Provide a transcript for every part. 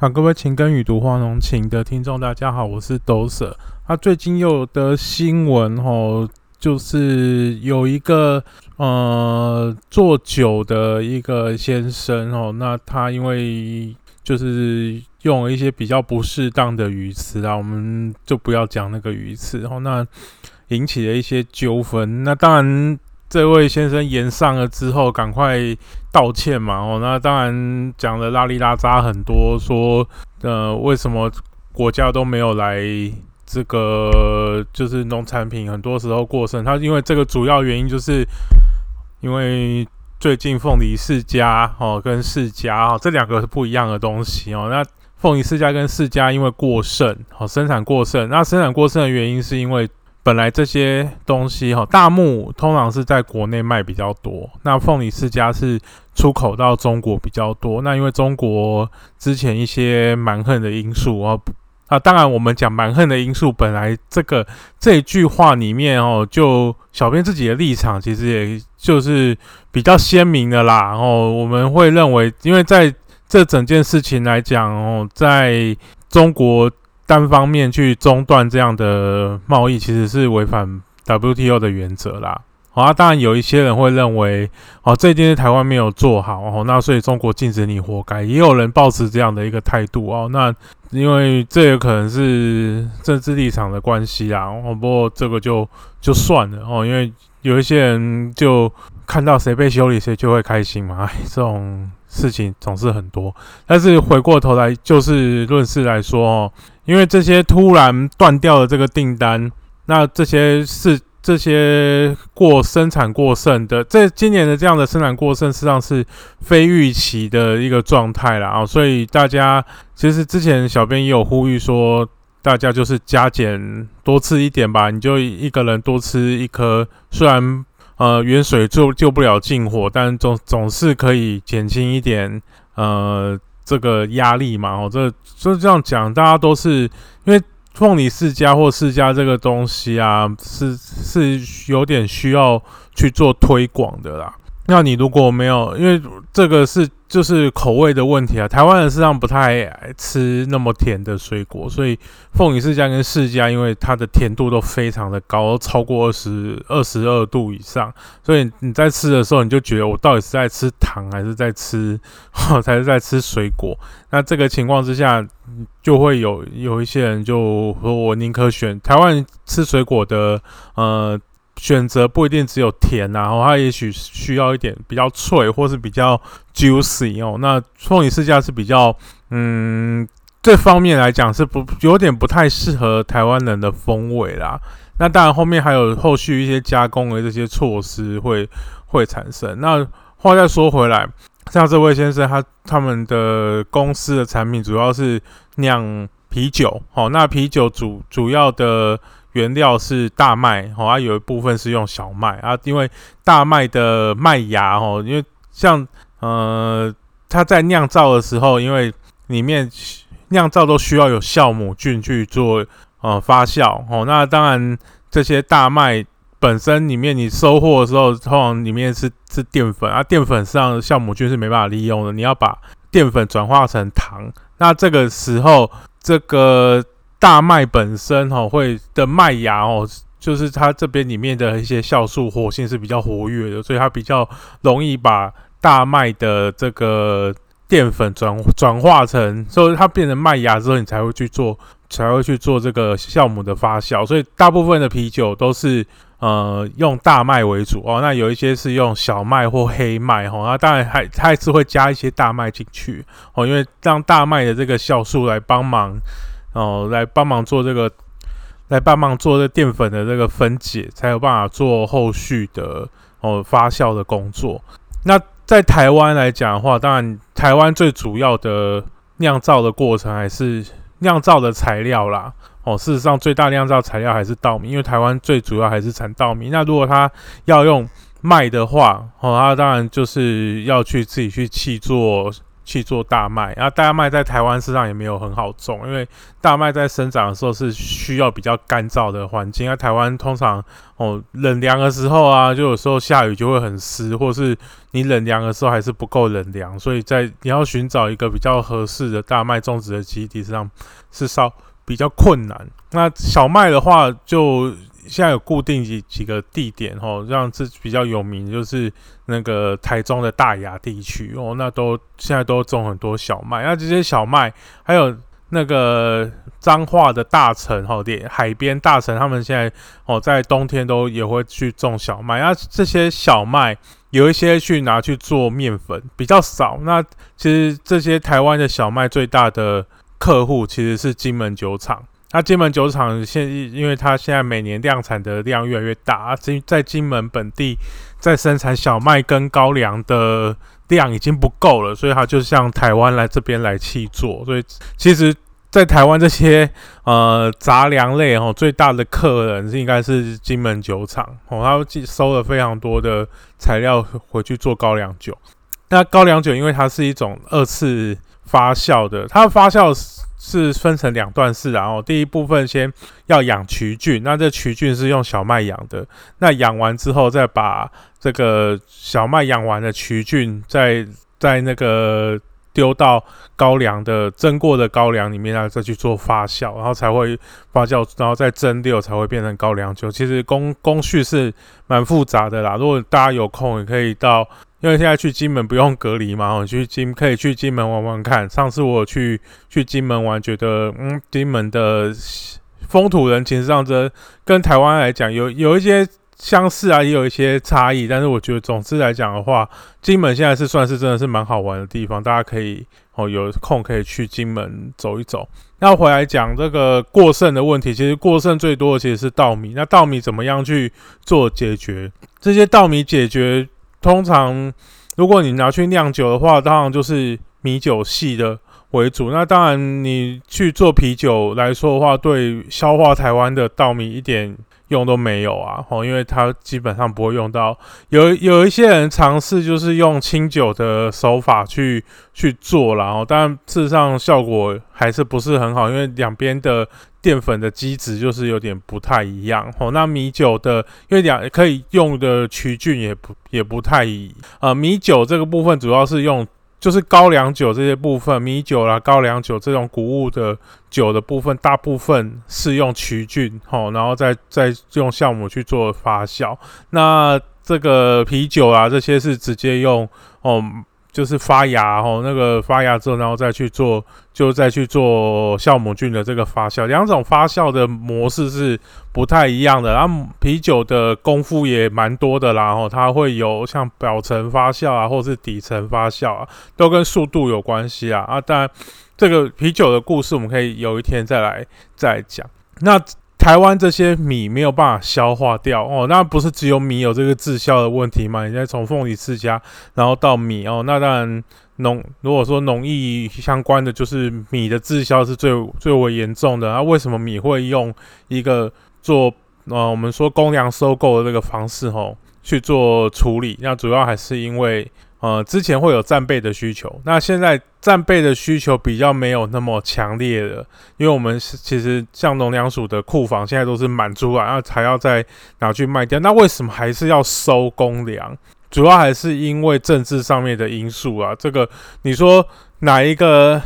好，各位情根与读花浓情的听众，大家好，我是斗舍。那最近又有的新闻哦，就是有一个呃做酒的一个先生哦，那他因为就是用了一些比较不适当的语词啊，我们就不要讲那个语词哦，那引起了一些纠纷。那当然。这位先生言上了之后，赶快道歉嘛！哦，那当然讲的拉里拉扎很多，说呃为什么国家都没有来这个就是农产品很多时候过剩，他因为这个主要原因就是因为最近凤梨世家哦跟世家哦这两个是不一样的东西哦。那凤梨世家跟世家因为过剩哦生产过剩，那生产过剩的原因是因为。本来这些东西哈，大木通常是在国内卖比较多，那凤梨世家是出口到中国比较多。那因为中国之前一些蛮横的因素啊，啊，当然我们讲蛮横的因素，本来这个这一句话里面哦，就小编自己的立场其实也就是比较鲜明的啦。哦，我们会认为，因为在这整件事情来讲哦，在中国。单方面去中断这样的贸易，其实是违反 WTO 的原则啦。好啊，当然有一些人会认为，哦，这件事台湾没有做好，哦，那所以中国禁止你活该。也有人抱持这样的一个态度哦。那因为这也可能是政治立场的关系啊。哦，不过这个就就算了哦，因为有一些人就看到谁被修理，谁就会开心嘛。哎，这种事情总是很多。但是回过头来，就事论事来说哦。因为这些突然断掉的这个订单，那这些是这些过生产过剩的，这今年的这样的生产过剩，实际上是非预期的一个状态了啊。所以大家其实之前小编也有呼吁说，大家就是加减多吃一点吧，你就一个人多吃一颗，虽然呃远水救救不了近火，但总总是可以减轻一点呃。这个压力嘛，哦，这就这样讲，大家都是因为凤梨世家或世家这个东西啊，是是有点需要去做推广的啦。那你如果没有，因为这个是就是口味的问题啊，台湾人实际上不太爱吃那么甜的水果，所以凤梨世家跟世家，因为它的甜度都非常的高，超过二十二十二度以上，所以你在吃的时候，你就觉得我到底是在吃糖还是在吃，还是在吃水果？那这个情况之下，就会有有一些人就说我宁可选台湾吃水果的，呃。选择不一定只有甜呐，然后它也许需要一点比较脆或是比较 juicy 哦。那凤梨世家是比较，嗯，这方面来讲是不有点不太适合台湾人的风味啦。那当然后面还有后续一些加工的这些措施会会产生。那话再说回来，像这位先生他他们的公司的产品主要是酿啤酒，好，那啤酒主主要的。原料是大麦，哦，它有一部分是用小麦啊，因为大麦的麦芽，哦，因为像呃，它在酿造的时候，因为里面酿造都需要有酵母菌去做呃发酵，哦，那当然这些大麦本身里面你收获的时候，通常里面是是淀粉啊，淀粉上酵母菌是没办法利用的，你要把淀粉转化成糖，那这个时候这个。大麦本身哈会的麦芽哦，就是它这边里面的一些酵素活性是比较活跃的，所以它比较容易把大麦的这个淀粉转转化成，所以它变成麦芽之后，你才会去做，才会去做这个酵母的发酵。所以大部分的啤酒都是呃用大麦为主哦，那有一些是用小麦或黑麦哈，那当然还它还是会加一些大麦进去哦，因为让大麦的这个酵素来帮忙。哦，来帮忙做这个，来帮忙做这淀粉的这个分解，才有办法做后续的哦发酵的工作。那在台湾来讲的话，当然台湾最主要的酿造的过程还是酿造的材料啦。哦，事实上最大酿造材料还是稻米，因为台湾最主要还是产稻米。那如果他要用麦的话，哦，他当然就是要去自己去去做。去做大麦，然后大麦在台湾市场也没有很好种，因为大麦在生长的时候是需要比较干燥的环境，那台湾通常哦，冷凉的时候啊，就有时候下雨就会很湿，或是你冷凉的时候还是不够冷凉，所以在你要寻找一个比较合适的大麦种植的基地上是稍比较困难。那小麦的话，就现在有固定几几个地点哦，让这比较有名，就是那个台中的大雅地区哦，那都现在都种很多小麦。那这些小麦还有那个彰化的大城哦，连海边大城，他们现在哦在冬天都也会去种小麦。那这些小麦有一些去拿去做面粉，比较少。那其实这些台湾的小麦最大的客户其实是金门酒厂。那金门酒厂现，因为它现在每年量产的量越来越大，金在金门本地在生产小麦跟高粱的量已经不够了，所以它就向台湾来这边来去做。所以其实，在台湾这些呃杂粮类哦，最大的客人是应该是金门酒厂哦，他收了非常多的材料回去做高粱酒。那高粱酒因为它是一种二次发酵的，它发酵。是分成两段式，然后第一部分先要养曲菌，那这曲菌是用小麦养的，那养完之后再把这个小麦养完的曲菌，再在那个丢到高粱的蒸过的高粱里面，然后再去做发酵，然后才会发酵，然后再蒸馏才会变成高粱酒。其实工工序是蛮复杂的啦，如果大家有空也可以到。因为现在去金门不用隔离嘛，我去金可以去金门玩玩看。上次我去去金门玩，觉得嗯，金门的风土人情上，这跟台湾来讲有有一些相似啊，也有一些差异。但是我觉得总之来讲的话，金门现在是算是真的是蛮好玩的地方，大家可以哦有空可以去金门走一走。那回来讲这个过剩的问题，其实过剩最多的其实是稻米。那稻米怎么样去做解决？这些稻米解决？通常，如果你拿去酿酒的话，当然就是米酒系的为主。那当然，你去做啤酒来说的话，对消化台湾的稻米一点用都没有啊！哦，因为它基本上不会用到。有有一些人尝试就是用清酒的手法去去做，然后，但事实上效果还是不是很好，因为两边的。淀粉的基质就是有点不太一样哦。那米酒的，因为两可以用的曲菌也不也不太一呃，米酒这个部分主要是用就是高粱酒这些部分，米酒啦、高粱酒这种谷物的酒的部分，大部分是用曲菌哦，然后再再用酵母去做发酵。那这个啤酒啊，这些是直接用哦。就是发芽哦，那个发芽之后，然后再去做，就再去做酵母菌的这个发酵。两种发酵的模式是不太一样的。然后啤酒的功夫也蛮多的啦，哦，它会有像表层发酵啊，或是底层发酵啊，都跟速度有关系啊。啊，当然这个啤酒的故事，我们可以有一天再来再讲。那。台湾这些米没有办法消化掉哦，那不是只有米有这个滞销的问题吗？你再从凤梨世家，然后到米哦，那当然农如果说农艺相关的，就是米的滞销是最最为严重的。那为什么米会用一个做呃我们说公粮收购的这个方式哦去做处理？那主要还是因为。呃，之前会有战备的需求，那现在战备的需求比较没有那么强烈了，因为我们其实像农粮署的库房现在都是满出来，然后还要再拿去卖掉。那为什么还是要收公粮？主要还是因为政治上面的因素啊。这个你说哪一个？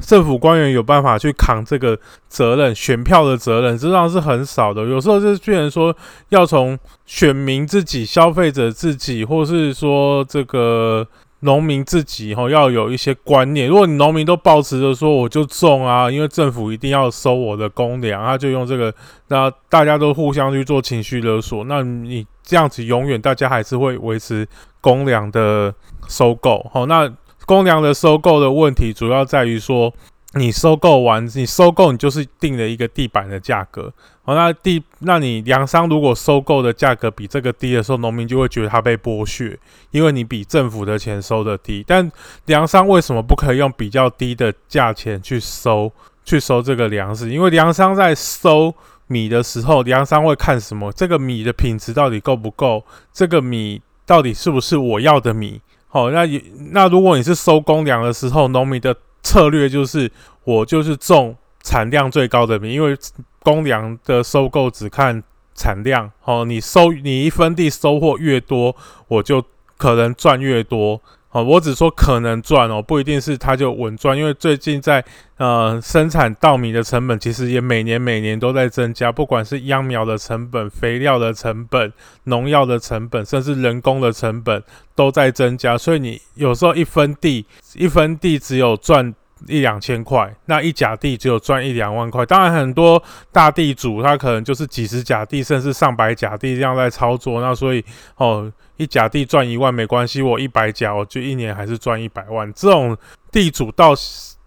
政府官员有办法去扛这个责任，选票的责任，实际上是很少的。有时候是居然说要从选民自己、消费者自己，或是说这个农民自己，哈，要有一些观念。如果你农民都保持着说我就种啊，因为政府一定要收我的公粮，他就用这个，那大家都互相去做情绪勒索，那你这样子永远大家还是会维持公粮的收购，好，那。公粮的收购的问题主要在于说，你收购完，你收购你就是定了一个地板的价格。好，那地，那你粮商如果收购的价格比这个低的时候，农民就会觉得他被剥削，因为你比政府的钱收的低。但粮商为什么不可以用比较低的价钱去收，去收这个粮食？因为粮商在收米的时候，粮商会看什么？这个米的品质到底够不够？这个米到底是不是我要的米？好，那那如果你是收公粮的时候，农民的策略就是我就是种产量最高的米，因为公粮的收购只看产量哦，你收你一分地收获越多，我就可能赚越多。哦，我只说可能赚哦，不一定是它就稳赚，因为最近在呃生产稻米的成本其实也每年每年都在增加，不管是秧苗的成本、肥料的成本、农药的成本，甚至人工的成本都在增加，所以你有时候一分地一分地只有赚。一两千块，那一甲地只有赚一两万块。当然，很多大地主他可能就是几十甲地，甚至上百甲地这样在操作。那所以哦，一甲地赚一万没关系，我一百甲我就一年还是赚一百万。这种地主到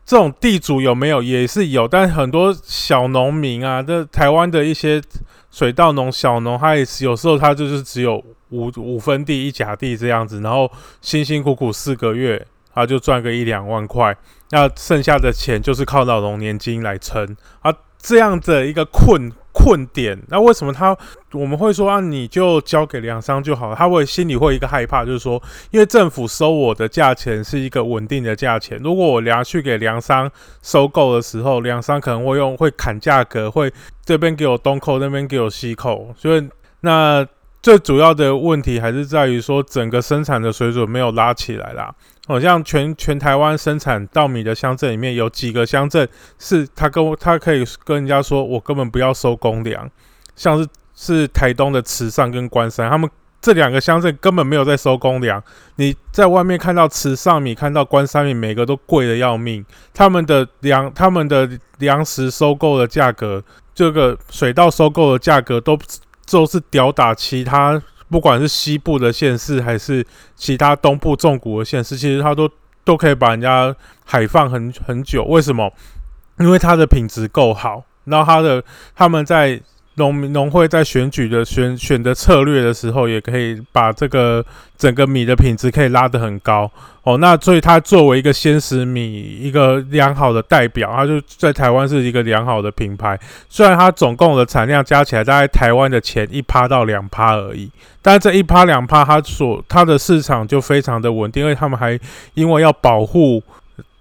这种地主有没有也是有，但很多小农民啊，这台湾的一些水稻农小农，他也是有时候他就是只有五五分地一甲地这样子，然后辛辛苦苦四个月。他就赚个一两万块，那剩下的钱就是靠老农年金来撑啊，这样的一个困困点。那为什么他我们会说啊，你就交给粮商就好？他会心里会一个害怕，就是说，因为政府收我的价钱是一个稳定的价钱，如果我拿去给粮商收购的时候，粮商可能会用会砍价格，会这边给我东扣，那边给我西扣，所以那最主要的问题还是在于说，整个生产的水准没有拉起来啦。好像全全台湾生产稻米的乡镇里面有几个乡镇是他跟他可以跟人家说我根本不要收公粮，像是是台东的慈善跟关山，他们这两个乡镇根本没有在收公粮。你在外面看到慈善米，看到关山米，每个都贵的要命。他们的粮他们的粮食收购的价格，这个水稻收购的价格都都是吊打其他。不管是西部的县市，还是其他东部重谷的县市，其实它都都可以把人家海放很很久。为什么？因为它的品质够好，然后它的他们在。农农会在选举的选选的策略的时候，也可以把这个整个米的品质可以拉得很高哦。那所以它作为一个鲜食米，一个良好的代表，它就在台湾是一个良好的品牌。虽然它总共的产量加起来大概台湾的前一趴到两趴而已，但这一趴两趴，它所它的市场就非常的稳定，因为他们还因为要保护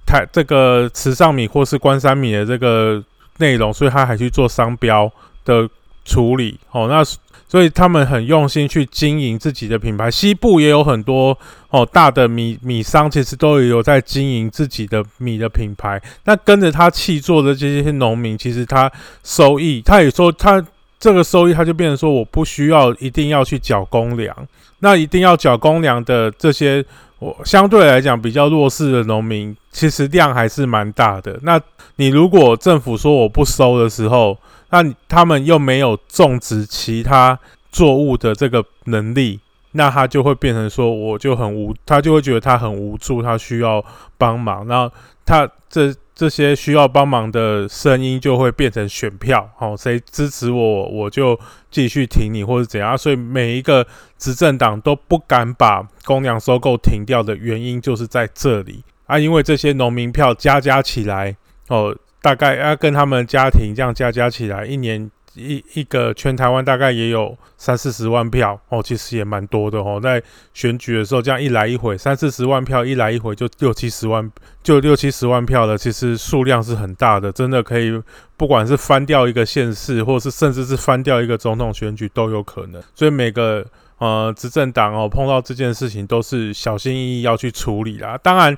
台这个慈上米或是关山米的这个内容，所以他还去做商标的。处理哦，那所以他们很用心去经营自己的品牌。西部也有很多哦大的米米商，其实都有在经营自己的米的品牌。那跟着他去做的这些农民，其实他收益，他也说他这个收益，他就变成说我不需要一定要去缴公粮。那一定要缴公粮的这些，我相对来讲比较弱势的农民，其实量还是蛮大的。那你如果政府说我不收的时候，那他们又没有种植其他作物的这个能力，那他就会变成说，我就很无，他就会觉得他很无助，他需要帮忙。那他这这些需要帮忙的声音就会变成选票，哦，谁支持我，我就继续挺你，或者怎样。所以每一个执政党都不敢把公粮收购停掉的原因，就是在这里啊，因为这些农民票加加起来，哦。大概要跟他们家庭这样加加起来，一年一一个全台湾大概也有三四十万票哦，其实也蛮多的哦。在选举的时候，这样一来一回，三四十万票一来一回就六七十万，就六七十万票了，其实数量是很大的，真的可以不管是翻掉一个县市，或是甚至是翻掉一个总统选举都有可能。所以每个呃执政党哦碰到这件事情都是小心翼翼要去处理啦。当然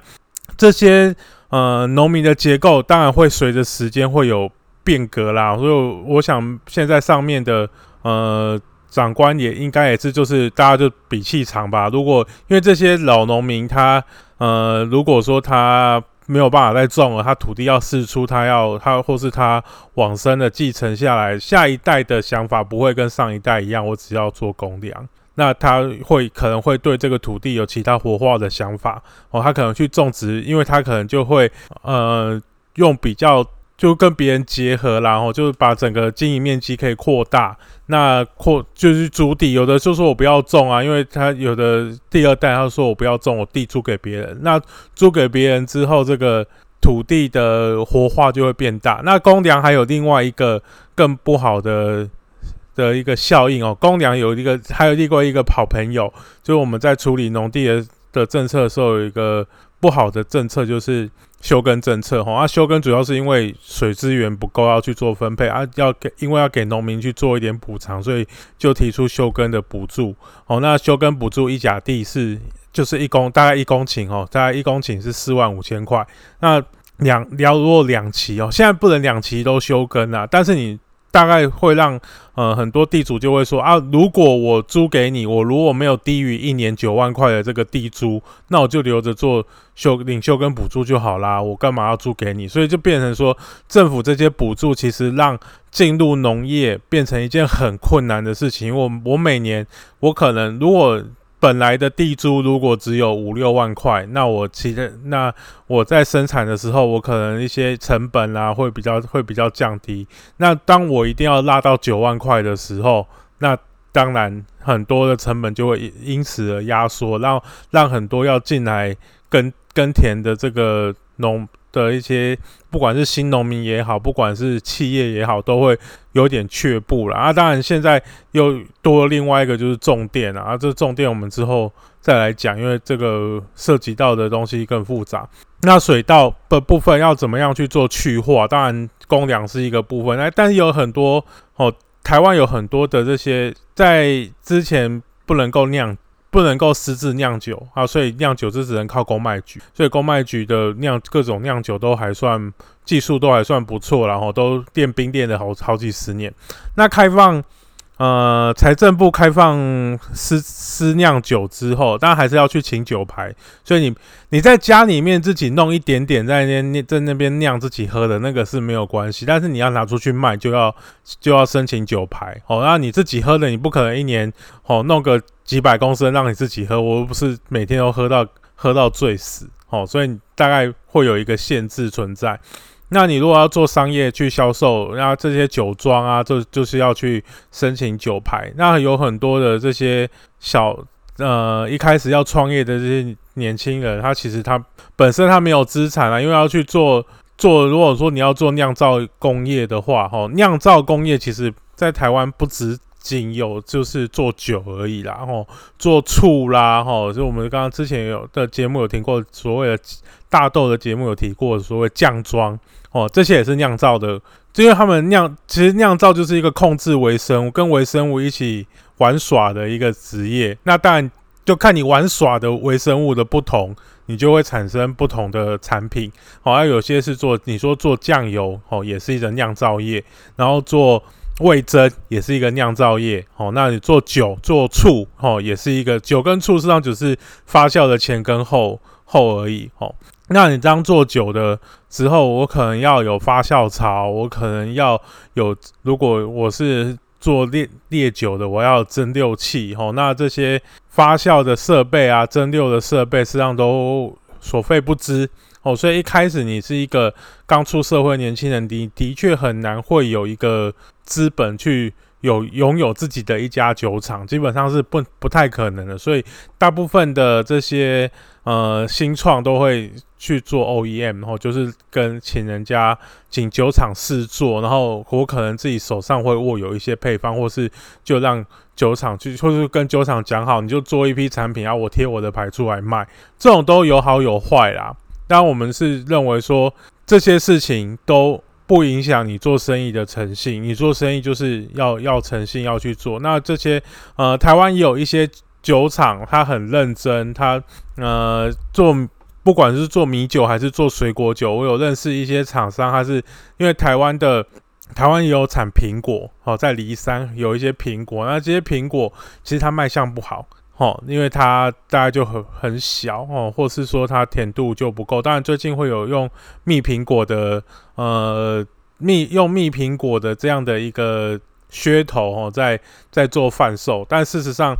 这些。呃，农民的结构当然会随着时间会有变革啦，所以我想现在上面的呃长官也应该也是，就是大家就比气场吧。如果因为这些老农民他呃，如果说他没有办法再种了，他土地要释出，他要他或是他往生的继承下来，下一代的想法不会跟上一代一样，我只要做公粮。那他会可能会对这个土地有其他活化的想法哦，他可能去种植，因为他可能就会呃用比较就跟别人结合，然后就是把整个经营面积可以扩大。那扩就是租地，有的就说我不要种啊，因为他有的第二代他说我不要种，我地租给别人。那租给别人之后，这个土地的活化就会变大。那公粮还有另外一个更不好的。的一个效应哦，公粮有一个，还有另外一个好朋友，就是我们在处理农地的的政策的时候，有一个不好的政策就是休耕政策哈。啊，休耕主要是因为水资源不够要去做分配啊，要给因为要给农民去做一点补偿，所以就提出休耕的补助。哦，那休耕补助一甲地是就是一公大概一公顷哦，大概一公顷是四万五千块。那两要如果两期哦，现在不能两期都休耕啊，但是你。大概会让呃很多地主就会说啊，如果我租给你，我如果没有低于一年九万块的这个地租，那我就留着做休领休跟补助就好啦，我干嘛要租给你？所以就变成说，政府这些补助其实让进入农业变成一件很困难的事情。我我每年我可能如果。本来的地租如果只有五六万块，那我其实那我在生产的时候，我可能一些成本啊会比较会比较降低。那当我一定要拉到九万块的时候，那当然很多的成本就会因此而压缩，让让很多要进来耕耕田的这个农。的一些，不管是新农民也好，不管是企业也好，都会有点却步了啊。当然，现在又多了另外一个就是重电啊，这重电我们之后再来讲，因为这个涉及到的东西更复杂。那水稻的部分要怎么样去做去化？当然，公粮是一个部分，那但是有很多哦，台湾有很多的这些在之前不能够酿。不能够私自酿酒啊，所以酿酒就只能靠公卖局，所以公卖局的酿各种酿酒都还算技术都还算不错，然后都练兵练了好好几十年。那开放。呃，财政部开放私私酿酒之后，当然还是要去请酒牌。所以你你在家里面自己弄一点点，在那在那边酿自己喝的那个是没有关系。但是你要拿出去卖，就要就要申请酒牌。哦，那你自己喝的，你不可能一年哦弄个几百公升让你自己喝，我又不是每天都喝到喝到醉死。哦，所以大概会有一个限制存在。那你如果要做商业去销售，那这些酒庄啊，就就是要去申请酒牌。那有很多的这些小呃一开始要创业的这些年轻人，他其实他本身他没有资产啊，因为要去做做。如果说你要做酿造工业的话，哈，酿造工业其实在台湾不止仅有就是做酒而已啦，吼，做醋啦，吼，就我们刚刚之前有的节目有听过所谓的大豆的节目有提过所谓酱庄。哦，这些也是酿造的，因为他们酿，其实酿造就是一个控制微生物、跟微生物一起玩耍的一个职业。那当然就看你玩耍的微生物的不同，你就会产生不同的产品。好，像有些是做，你说做酱油，哦，也是一种酿造业；然后做味增也是一个酿造业。哦，那你做酒、做醋，哦，也是一个酒跟醋实际上只是发酵的前跟后后而已。哦。那你当做酒的时候，我可能要有发酵槽，我可能要有。如果我是做烈烈酒的，我要蒸馏器，吼，那这些发酵的设备啊，蒸馏的设备实际上都所费不赀，哦，所以一开始你是一个刚出社会年轻人，的的确很难会有一个资本去。有拥有自己的一家酒厂，基本上是不不太可能的，所以大部分的这些呃新创都会去做 OEM，然后就是跟请人家请酒厂试做，然后我可能自己手上会握有一些配方，或是就让酒厂去，或是跟酒厂讲好，你就做一批产品，然后我贴我的牌出来卖，这种都有好有坏啦。当，我们是认为说这些事情都。不影响你做生意的诚信，你做生意就是要要诚信要去做。那这些呃，台湾也有一些酒厂，他很认真，他呃做不管是做米酒还是做水果酒，我有认识一些厂商，他是因为台湾的台湾也有产苹果，哦，在梨山有一些苹果，那这些苹果其实它卖相不好。哦，因为它大概就很很小哦，或是说它甜度就不够。当然，最近会有用蜜苹果的呃蜜用蜜苹果的这样的一个噱头哦，在在做贩售。但事实上，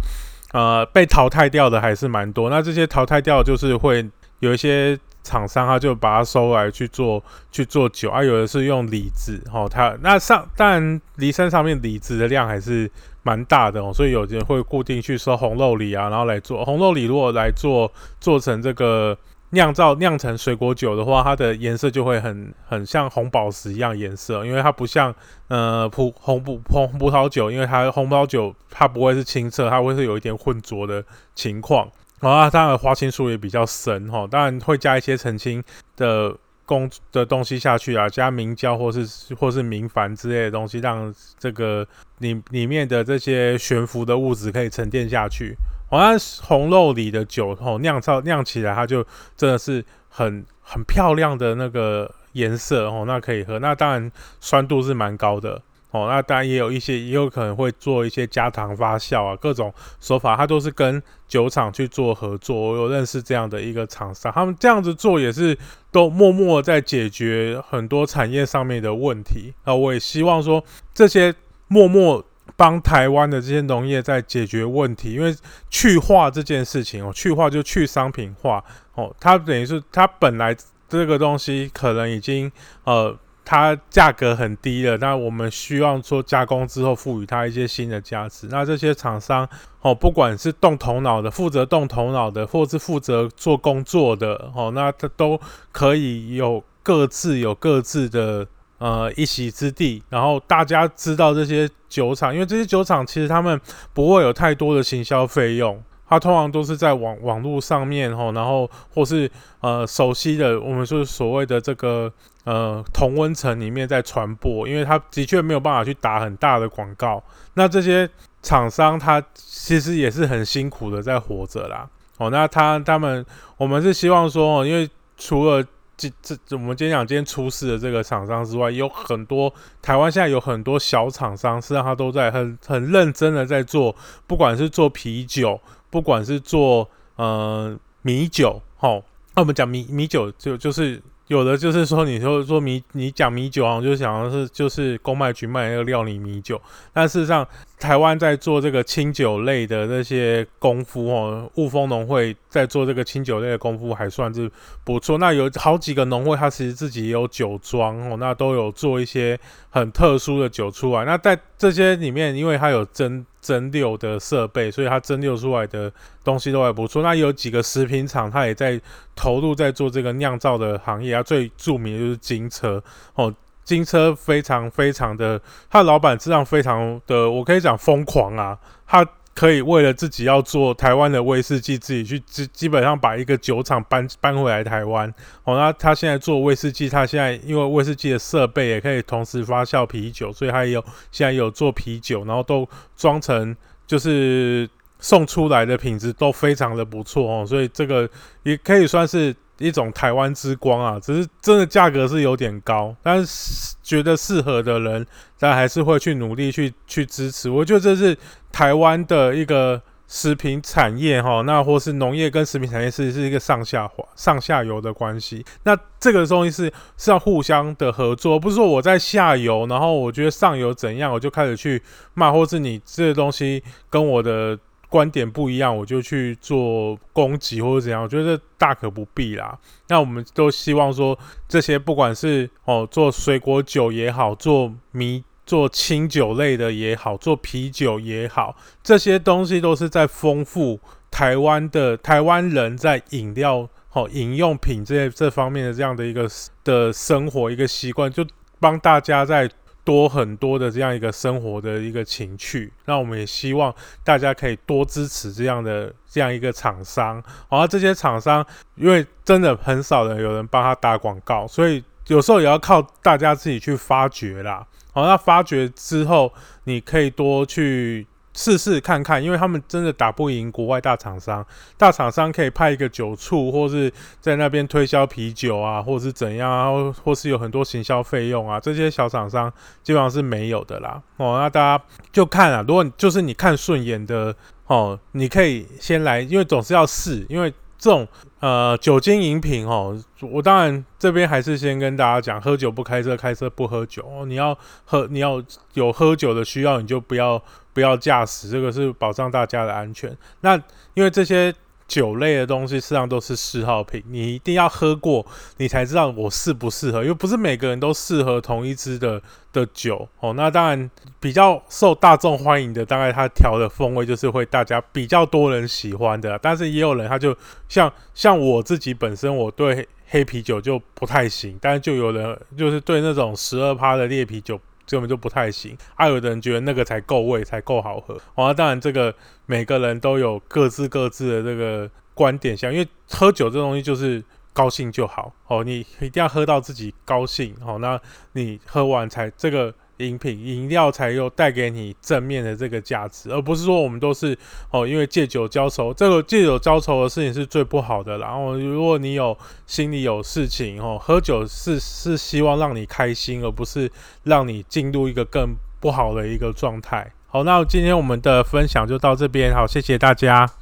呃，被淘汰掉的还是蛮多。那这些淘汰掉就是会有一些厂商，他就把它收来去做去做酒啊。有的是用李子哦，它那上当然梨山上面李子的量还是。蛮大的哦，所以有些人会固定去收红肉李啊，然后来做红肉李。如果来做做成这个酿造酿成水果酒的话，它的颜色就会很很像红宝石一样颜色，因为它不像呃葡红葡红葡萄酒，因为它红葡萄酒它不会是清澈，它会是有一点浑浊的情况。啊，它的花青素也比较深哈，当然会加一些澄清的工的东西下去啊，加明胶或是或是明矾之类的东西，让这个里里面的这些悬浮的物质可以沉淀下去。好像红肉里的酒吼酿造酿起来，它就真的是很很漂亮的那个颜色哦，那可以喝。那当然酸度是蛮高的哦，那当然也有一些也有可能会做一些加糖发酵啊，各种手法，它都是跟酒厂去做合作。我有认识这样的一个厂商，他们这样子做也是都默默在解决很多产业上面的问题啊。我也希望说这些默默。帮台湾的这些农业在解决问题，因为去化这件事情哦，去化就去商品化哦，它等于是它本来这个东西可能已经呃，它价格很低了，那我们希望说加工之后赋予它一些新的价值。那这些厂商哦，不管是动头脑的，负责动头脑的，或是负责做工作的哦，那它都可以有各自有各自的。呃，一席之地，然后大家知道这些酒厂，因为这些酒厂其实他们不会有太多的行销费用，它通常都是在网网络上面吼，然后或是呃熟悉的，我们说所谓的这个呃同温层里面在传播，因为它的确没有办法去打很大的广告。那这些厂商他其实也是很辛苦的在活着啦，哦，那他他们我们是希望说，因为除了这这，我们今天讲今天出事的这个厂商之外，有很多台湾现在有很多小厂商，实际上他都在很很认真的在做，不管是做啤酒，不管是做呃米酒，吼，那我们讲米米酒就就是。有的就是说，你说说米，你讲米酒啊，我就想的是就是公卖局卖那个料理米酒，但事实上台湾在做这个清酒类的那些功夫哦，雾峰农会在做这个清酒类的功夫还算是不错。那有好几个农会，它其实自己也有酒庄哦，那都有做一些很特殊的酒出来。那在这些里面，因为它有蒸。蒸馏的设备，所以它蒸馏出来的东西都还不错。那有几个食品厂，它也在投入在做这个酿造的行业啊。最著名的就是金车哦，金车非常非常的，他老板质量非常的，我可以讲疯狂啊，他。可以为了自己要做台湾的威士忌，自己去基基本上把一个酒厂搬搬回来台湾。哦，那他现在做威士忌，他现在因为威士忌的设备也可以同时发酵啤酒，所以他也有现在有做啤酒，然后都装成就是送出来的品质都非常的不错哦，所以这个也可以算是。一种台湾之光啊，只是真的价格是有点高，但是觉得适合的人，但还是会去努力去去支持。我觉得这是台湾的一个食品产业哈，那或是农业跟食品产业是是一个上下滑、上下游的关系。那这个东西是是要互相的合作，不是说我在下游，然后我觉得上游怎样，我就开始去骂，或是你这个东西跟我的。观点不一样，我就去做攻击或者怎样，我觉得大可不必啦。那我们都希望说，这些不管是哦做水果酒也好，做米做清酒类的也好，做啤酒也好，这些东西都是在丰富台湾的台湾人在饮料、哦饮用品这些这方面的这样的一个的生活一个习惯，就帮大家在。多很多的这样一个生活的一个情趣，那我们也希望大家可以多支持这样的这样一个厂商。而这些厂商，因为真的很少人有人帮他打广告，所以有时候也要靠大家自己去发掘啦。好，那发掘之后，你可以多去。试试看看，因为他们真的打不赢国外大厂商。大厂商可以派一个酒醋，或是在那边推销啤酒啊，或是怎样啊，或是有很多行销费用啊，这些小厂商基本上是没有的啦。哦，那大家就看啊，如果就是你看顺眼的哦，你可以先来，因为总是要试，因为。这种呃酒精饮品哦，我当然这边还是先跟大家讲，喝酒不开车，开车不喝酒哦。你要喝，你要有喝酒的需要，你就不要不要驾驶，这个是保障大家的安全。那因为这些。酒类的东西实际上都是嗜好品，你一定要喝过，你才知道我适不适合，因为不是每个人都适合同一支的的酒哦。那当然比较受大众欢迎的，大概它调的风味就是会大家比较多人喜欢的。但是也有人他就像像我自己本身，我对黑啤酒就不太行，但是就有人就是对那种十二趴的烈啤酒。根本就不太行，还有的人觉得那个才够味，才够好喝。哦，当然这个每个人都有各自各自的这个观点像，因为喝酒这东西就是高兴就好哦，你一定要喝到自己高兴哦，那你喝完才这个。饮品饮料才有带给你正面的这个价值，而不是说我们都是哦，因为借酒浇愁，这个借酒浇愁的事情是最不好的。然后，如果你有心里有事情哦，喝酒是是希望让你开心，而不是让你进入一个更不好的一个状态。好，那今天我们的分享就到这边，好，谢谢大家。